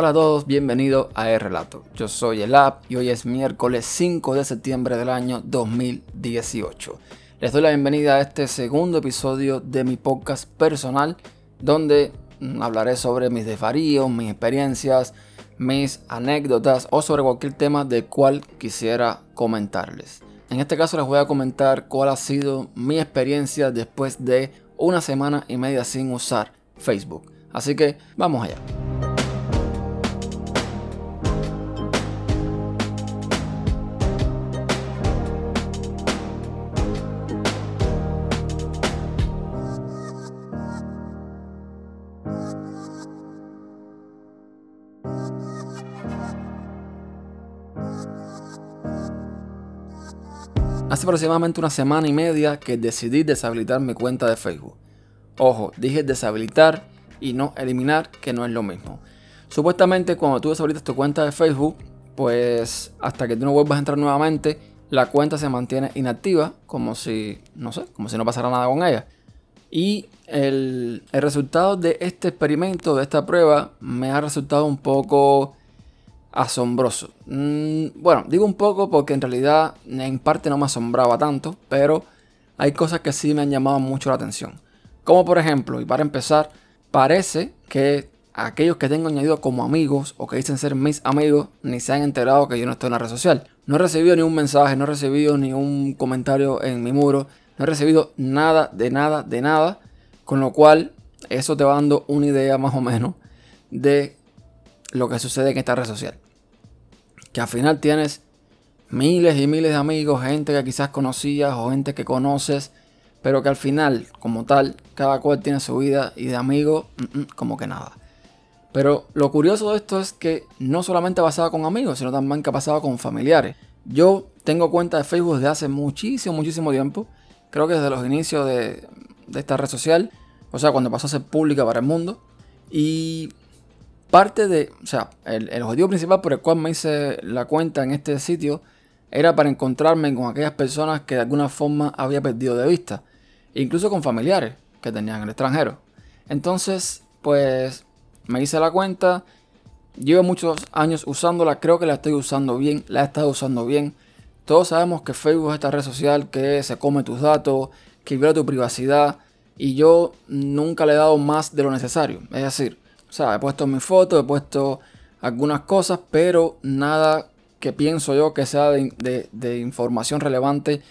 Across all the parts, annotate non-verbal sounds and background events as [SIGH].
Hola a todos, bienvenidos a El Relato. Yo soy el App y hoy es miércoles 5 de septiembre del año 2018. Les doy la bienvenida a este segundo episodio de mi podcast personal donde mm, hablaré sobre mis desvaríos, mis experiencias, mis anécdotas o sobre cualquier tema de cual quisiera comentarles. En este caso les voy a comentar cuál ha sido mi experiencia después de una semana y media sin usar Facebook. Así que vamos allá. Hace aproximadamente una semana y media que decidí deshabilitar mi cuenta de Facebook. Ojo, dije deshabilitar y no eliminar, que no es lo mismo. Supuestamente cuando tú deshabilitas tu cuenta de Facebook, pues hasta que tú no vuelvas a entrar nuevamente, la cuenta se mantiene inactiva, como si, no sé, como si no pasara nada con ella. Y el, el resultado de este experimento, de esta prueba, me ha resultado un poco asombroso. Mm, bueno, digo un poco porque en realidad en parte no me asombraba tanto, pero hay cosas que sí me han llamado mucho la atención. Como por ejemplo, y para empezar, parece que aquellos que tengo añadido como amigos o que dicen ser mis amigos ni se han enterado que yo no estoy en la red social. No he recibido ni un mensaje, no he recibido ni un comentario en mi muro, no he recibido nada, de nada, de nada. Con lo cual, eso te va dando una idea más o menos de lo que sucede en esta red social. Que al final tienes miles y miles de amigos, gente que quizás conocías o gente que conoces, pero que al final, como tal, cada cual tiene su vida y de amigos, mm, como que nada. Pero lo curioso de esto es que no solamente pasaba con amigos, sino también que pasaba con familiares. Yo tengo cuenta de Facebook desde hace muchísimo, muchísimo tiempo. Creo que desde los inicios de, esta red social. O sea, cuando pasó a ser pública para el mundo. Y Parte de, o sea, el, objetivo principal por el cual me hice la cuenta en este sitio era para encontrarme con aquellas personas que de alguna forma había perdido de vista, incluso con familiares que tenían en el extranjero. Entonces, pues me hice la cuenta, llevo muchos años usándola, creo que la estoy usando bien, la he estado usando bien. Todos sabemos que Facebook es esta red social que se come tus datos, que viola tu privacidad, y yo nunca le he dado más de lo necesario. Es decir, o sea, he puesto mi foto, he puesto algunas cosas, pero nada que pienso yo que sea de, información relevante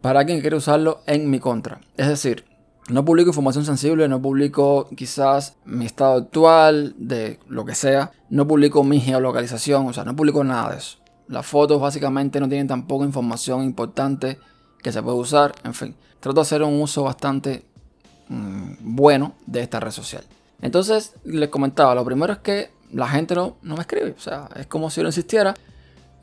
para quien quiere usarlo en mi contra. Es decir, no publico información sensible, no publico quizás mi estado actual, de lo que sea, no publico mi geolocalización, o sea, no publico nada de eso. Las fotos básicamente no tienen tampoco información importante que se puede usar, en fin. Trato de hacer un uso bastante mm, bueno de esta red social. Entonces, les comentaba, lo primero es que la gente no, no me escribe. O sea, es como si no insistiera.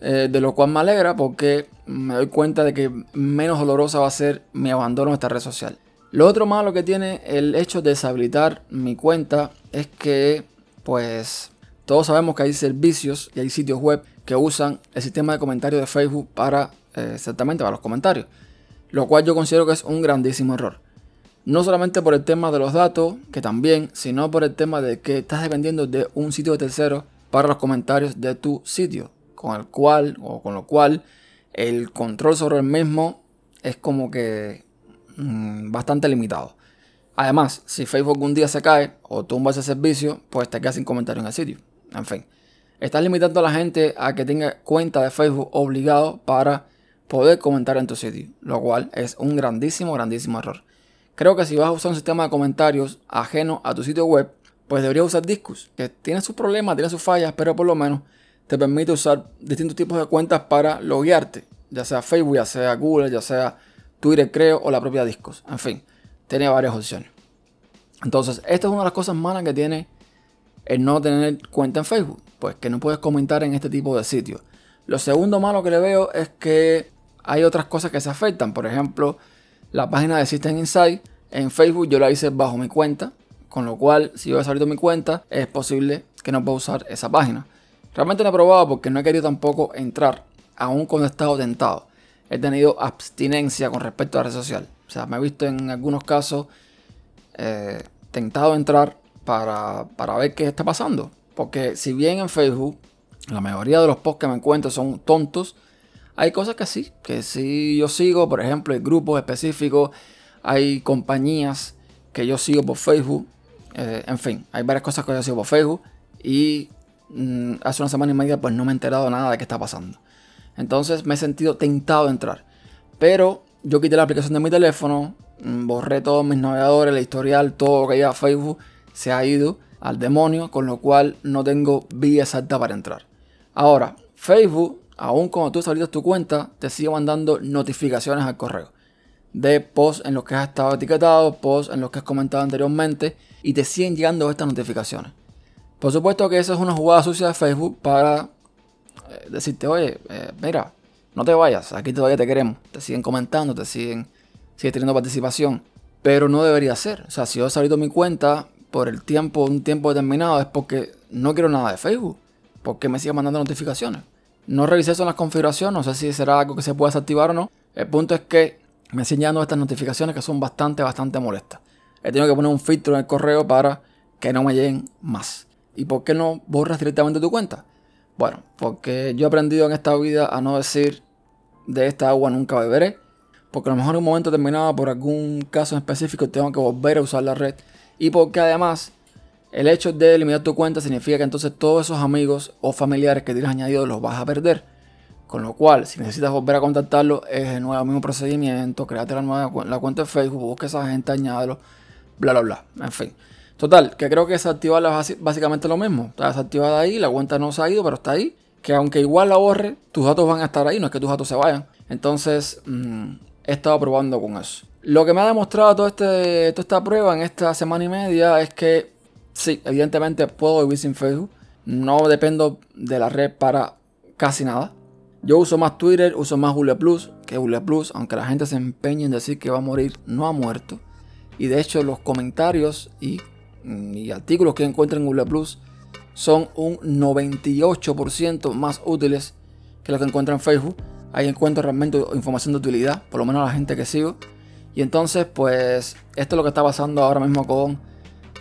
Eh, de lo cual me alegra porque me doy cuenta de que menos dolorosa va a ser mi abandono de esta red social. Lo otro malo que tiene el hecho de deshabilitar mi cuenta es que, pues, todos sabemos que hay servicios y hay sitios web que usan el sistema de comentarios de Facebook para, eh, exactamente, para los comentarios. Lo cual yo considero que es un grandísimo error. No solamente por el tema de los datos, que también, sino por el tema de que estás dependiendo de un sitio de tercero para los comentarios de tu sitio, con el cual o con lo cual el control sobre el mismo es como que mm, bastante limitado. Además, si Facebook un día se cae o tumba ese servicio, pues te quedas sin comentario en el sitio. En fin, estás limitando a la gente a que tenga cuenta de Facebook obligado para poder comentar en tu sitio, lo cual es un grandísimo, grandísimo error. Creo que si vas a usar un sistema de comentarios ajeno a tu sitio web, pues deberías usar Discus, que tiene sus problemas, tiene sus fallas, pero por lo menos te permite usar distintos tipos de cuentas para loguearte, ya sea Facebook, ya sea Google, ya sea Twitter, creo, o la propia Discus. En fin, tiene varias opciones. Entonces, esta es una de las cosas malas que tiene el no tener cuenta en Facebook, pues que no puedes comentar en este tipo de sitios. Lo segundo malo que le veo es que hay otras cosas que se afectan, por ejemplo, la página de System Insight en Facebook yo la hice bajo mi cuenta, con lo cual si yo he salido mi cuenta es posible que no pueda usar esa página. Realmente no he probado porque no he querido tampoco entrar, aún cuando he estado tentado. He tenido abstinencia con respecto a la red social. O sea, me he visto en algunos casos eh, tentado a entrar para, para ver qué está pasando. Porque si bien en Facebook la mayoría de los posts que me encuentro son tontos, hay cosas que sí, que sí yo sigo, por ejemplo, hay grupos específicos, hay compañías que yo sigo por Facebook, eh, en fin, hay varias cosas que yo sigo por Facebook y mm, hace una semana y media pues no me he enterado nada de qué está pasando. Entonces me he sentido tentado de entrar. Pero yo quité la aplicación de mi teléfono, mm, borré todos mis navegadores, el historial, todo lo que lleva Facebook se ha ido al demonio, con lo cual no tengo vía exacta para entrar. Ahora, Facebook, aún cuando tú salidas tu cuenta, te sigue mandando notificaciones al correo de posts en los que has estado etiquetado, posts en los que has comentado anteriormente y te siguen llegando estas notificaciones. Por supuesto que esa es una jugada sucia de Facebook para eh, decirte, oye, eh, mira, no te vayas, aquí todavía te queremos. Te siguen comentando, te siguen, siguen teniendo participación. Pero no debería ser. O sea, si yo he salido mi cuenta por el tiempo, un tiempo determinado, es porque no quiero nada de Facebook. Porque me sigue mandando notificaciones. No revisé eso en las configuraciones, no sé si será algo que se puede desactivar o no. El punto es que me siguen estas notificaciones que son bastante, bastante molestas. He tenido que poner un filtro en el correo para que no me lleguen más. ¿Y por qué no borras directamente tu cuenta? Bueno, porque yo he aprendido en esta vida a no decir de esta agua nunca beberé. Porque a lo mejor en un momento determinado, por algún caso en específico, tengo que volver a usar la red. Y porque además, el hecho de eliminar tu cuenta significa que entonces todos esos amigos o familiares que tienes añadido los vas a perder. Con lo cual, si necesitas volver a contactarlo, es el nuevo mismo procedimiento. Créate la nueva la cuenta de Facebook, busca a esa gente, añádelo, bla, bla, bla. En fin. Total, que creo que desactivarla es básicamente lo mismo. Está desactivada ahí, la cuenta no se ha ido, pero está ahí. Que aunque igual la borre, tus datos van a estar ahí, no es que tus datos se vayan. Entonces, mm, he estado probando con eso. Lo que me ha demostrado todo este, toda esta prueba en esta semana y media es que sí, evidentemente puedo vivir sin Facebook. No dependo de la red para casi nada. Yo uso más Twitter, uso más Google Plus que Google Plus, aunque la gente se empeñe en decir que va a morir, no ha muerto. Y de hecho los comentarios y, artículos que encuentro en Google Plus son un 98% más útiles que los que encuentro en Facebook ahí encuentro realmente información de utilidad, por lo menos a la gente que sigo. Y entonces, pues, esto es lo que está pasando ahora mismo con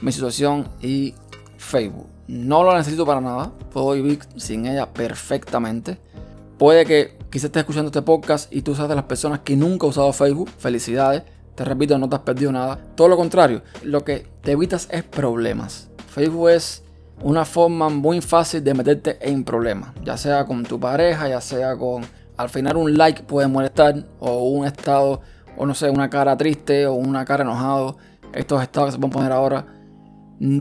mi situación y Facebook. No lo necesito para nada, puedo vivir sin ella perfectamente. Puede que quizás estés escuchando este podcast y tú seas de las personas que nunca han usado Facebook. Felicidades, te repito, no te has perdido nada. Todo lo contrario, lo que te evitas es problemas. Facebook es una forma muy fácil de meterte en problemas, ya sea con tu pareja, ya sea con al final un like puede molestar o un estado o no sé, una cara triste o una cara enojado, estos estados que se pueden poner ahora,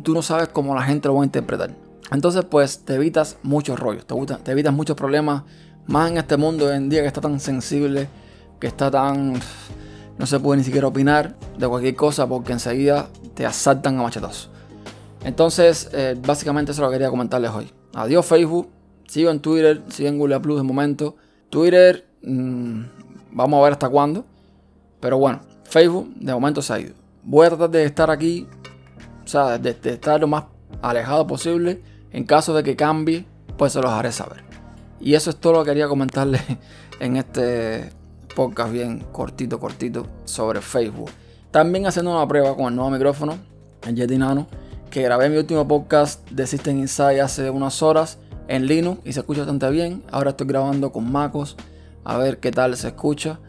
tú no sabes cómo la gente lo va a interpretar. Entonces pues te evitas muchos rollos, te, evitas muchos problemas, más en este mundo hoy en día que está tan sensible, que está tan... no se puede ni siquiera opinar de cualquier cosa porque enseguida te asaltan a machetazos. Entonces, eh, básicamente eso lo quería comentarles hoy. Adiós Facebook, sigo en Twitter, sigo en Google Plus de momento. Twitter, mm, vamos a ver hasta cuándo. Pero bueno, Facebook de momento se ha ido. Voy a tratar de estar aquí, o sea, de, estar lo más alejado posible. En caso de que cambie, pues se los haré saber. Y eso es todo lo que quería comentarles [LAUGHS] en este podcast bien cortito, cortito sobre Facebook. También haciendo una prueba con el nuevo micrófono, el Yeti Nano, que grabé mi último podcast de System Insight hace unas horas en Linux y se escucha bastante bien. Ahora estoy grabando con MacOS a ver qué tal se escucha.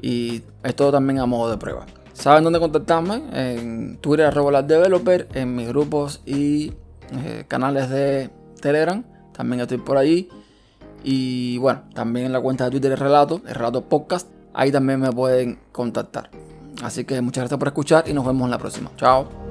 Y es todo también a modo de prueba. ¿Saben dónde contactarme? En Twitter, arroba developer, en mis grupos y eh, canales de Telegram. También estoy por allí. Y bueno, también en la cuenta de Twitter el relato, el relato podcast. Ahí también me pueden contactar. Así que muchas gracias por escuchar y nos vemos en la próxima. Chao.